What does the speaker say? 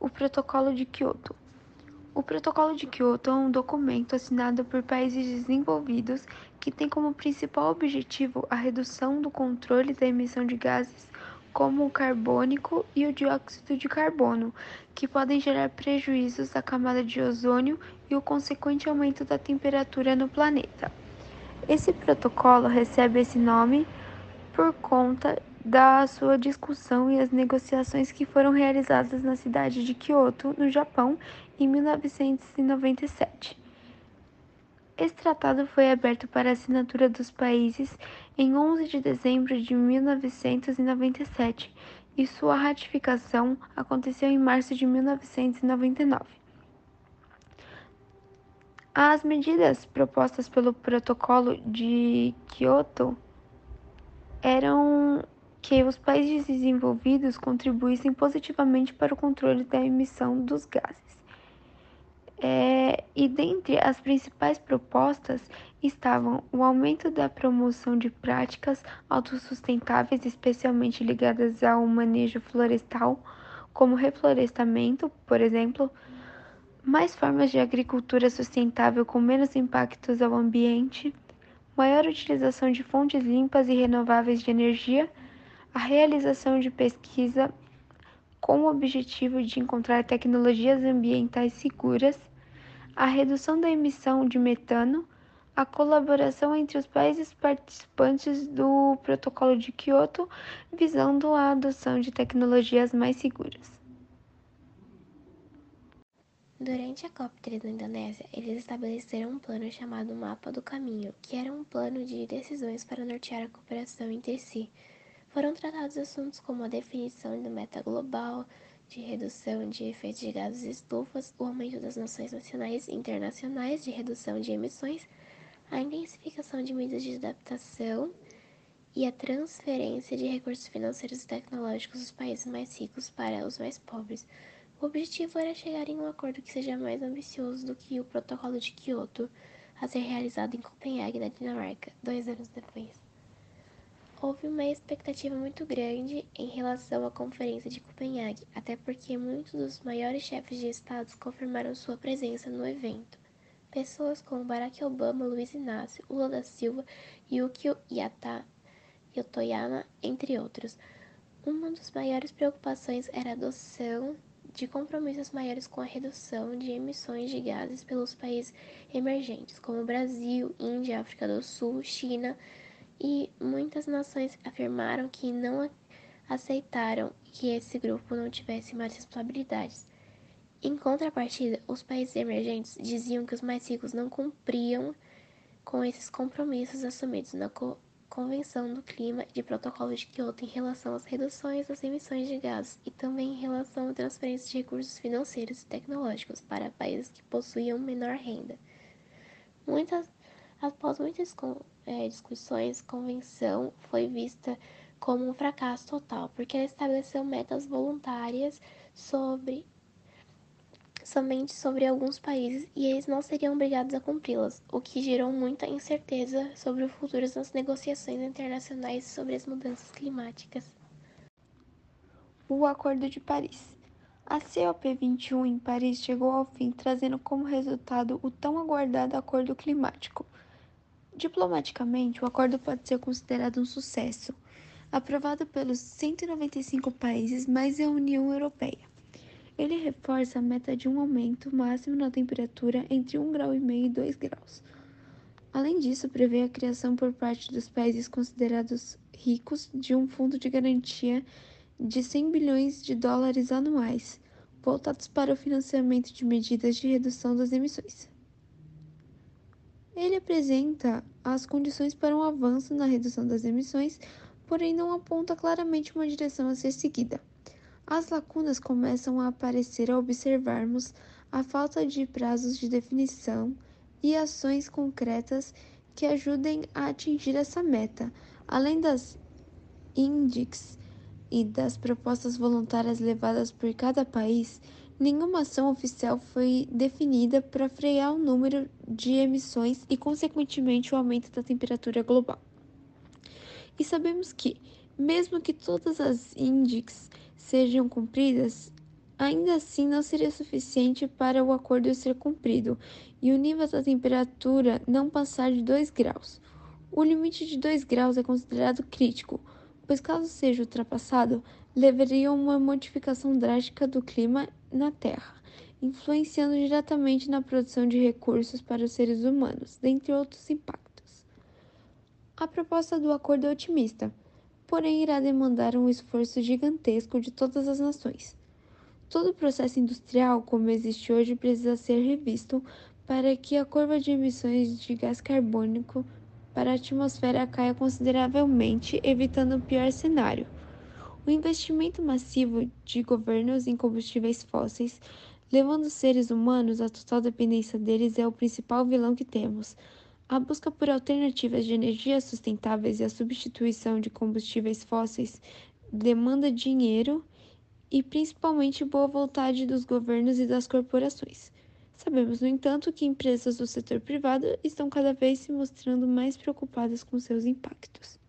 o Protocolo de Kyoto. O Protocolo de Kyoto é um documento assinado por países desenvolvidos que tem como principal objetivo a redução do controle da emissão de gases como o carbônico e o dióxido de carbono, que podem gerar prejuízos à camada de ozônio e o consequente aumento da temperatura no planeta. Esse protocolo recebe esse nome por conta da sua discussão e as negociações que foram realizadas na cidade de Kyoto, no Japão, em 1997. Esse tratado foi aberto para assinatura dos países em 11 de dezembro de 1997 e sua ratificação aconteceu em março de 1999. As medidas propostas pelo Protocolo de Kyoto eram que os países desenvolvidos contribuíssem positivamente para o controle da emissão dos gases. É, e dentre as principais propostas estavam o aumento da promoção de práticas autossustentáveis, especialmente ligadas ao manejo florestal, como reflorestamento, por exemplo, mais formas de agricultura sustentável com menos impactos ao ambiente, maior utilização de fontes limpas e renováveis de energia a realização de pesquisa com o objetivo de encontrar tecnologias ambientais seguras, a redução da emissão de metano, a colaboração entre os países participantes do Protocolo de Kyoto, visando a adoção de tecnologias mais seguras. Durante a COP3 na Indonésia, eles estabeleceram um plano chamado Mapa do Caminho, que era um plano de decisões para nortear a cooperação entre si foram tratados assuntos como a definição do meta global de redução de efeitos de gases estufas, o aumento das nações nacionais e internacionais de redução de emissões, a intensificação de medidas de adaptação e a transferência de recursos financeiros e tecnológicos dos países mais ricos para os mais pobres. O objetivo era chegar em um acordo que seja mais ambicioso do que o Protocolo de Kyoto, a ser realizado em Copenhague, na Dinamarca, dois anos depois. Houve uma expectativa muito grande em relação à Conferência de Copenhague, até porque muitos dos maiores chefes de estados confirmaram sua presença no evento. Pessoas como Barack Obama, Luiz Inácio, Lula da Silva, Yukio Yata, Yotoyama, entre outros. Uma das maiores preocupações era a adoção de compromissos maiores com a redução de emissões de gases pelos países emergentes, como Brasil, Índia, África do Sul, China, e muitas nações afirmaram que não aceitaram que esse grupo não tivesse mais responsabilidades. Em contrapartida, os países emergentes diziam que os mais ricos não cumpriam com esses compromissos assumidos na Co Convenção do Clima de Protocolo de Kyoto em relação às reduções das emissões de gases e também em relação à transferência de recursos financeiros e tecnológicos para países que possuíam menor renda. Muitas, após muitas é, discussões, convenção foi vista como um fracasso total, porque ela estabeleceu metas voluntárias sobre somente sobre alguns países e eles não seriam obrigados a cumpri-las, o que gerou muita incerteza sobre o futuro das negociações internacionais sobre as mudanças climáticas. O Acordo de Paris. A COP21 em Paris chegou ao fim, trazendo como resultado o tão aguardado Acordo Climático. Diplomaticamente, o acordo pode ser considerado um sucesso, aprovado pelos 195 países mais a União Europeia. Ele reforça a meta de um aumento máximo na temperatura entre 1,5 grau e 2 graus. Além disso, prevê a criação por parte dos países considerados ricos de um fundo de garantia de 100 bilhões de dólares anuais, voltados para o financiamento de medidas de redução das emissões. Ele apresenta as condições para um avanço na redução das emissões, porém não aponta claramente uma direção a ser seguida. As lacunas começam a aparecer ao observarmos a falta de prazos de definição e ações concretas que ajudem a atingir essa meta, além das índices e das propostas voluntárias levadas por cada país nenhuma ação oficial foi definida para frear o número de emissões e, consequentemente, o aumento da temperatura global. E sabemos que, mesmo que todas as índices sejam cumpridas, Ainda assim, não seria suficiente para o acordo ser cumprido e o nível da temperatura não passar de 2 graus. O limite de 2 graus é considerado crítico, pois, caso seja ultrapassado, levaria a uma modificação drástica do clima na Terra, influenciando diretamente na produção de recursos para os seres humanos, dentre outros impactos. A proposta do acordo é otimista, porém irá demandar um esforço gigantesco de todas as nações. Todo o processo industrial, como existe hoje, precisa ser revisto para que a curva de emissões de gás carbônico para a atmosfera caia consideravelmente, evitando o pior cenário. O investimento massivo de governos em combustíveis fósseis, levando os seres humanos à total dependência deles, é o principal vilão que temos. A busca por alternativas de energia sustentáveis e a substituição de combustíveis fósseis demanda dinheiro e principalmente boa vontade dos governos e das corporações. Sabemos, no entanto, que empresas do setor privado estão cada vez se mostrando mais preocupadas com seus impactos.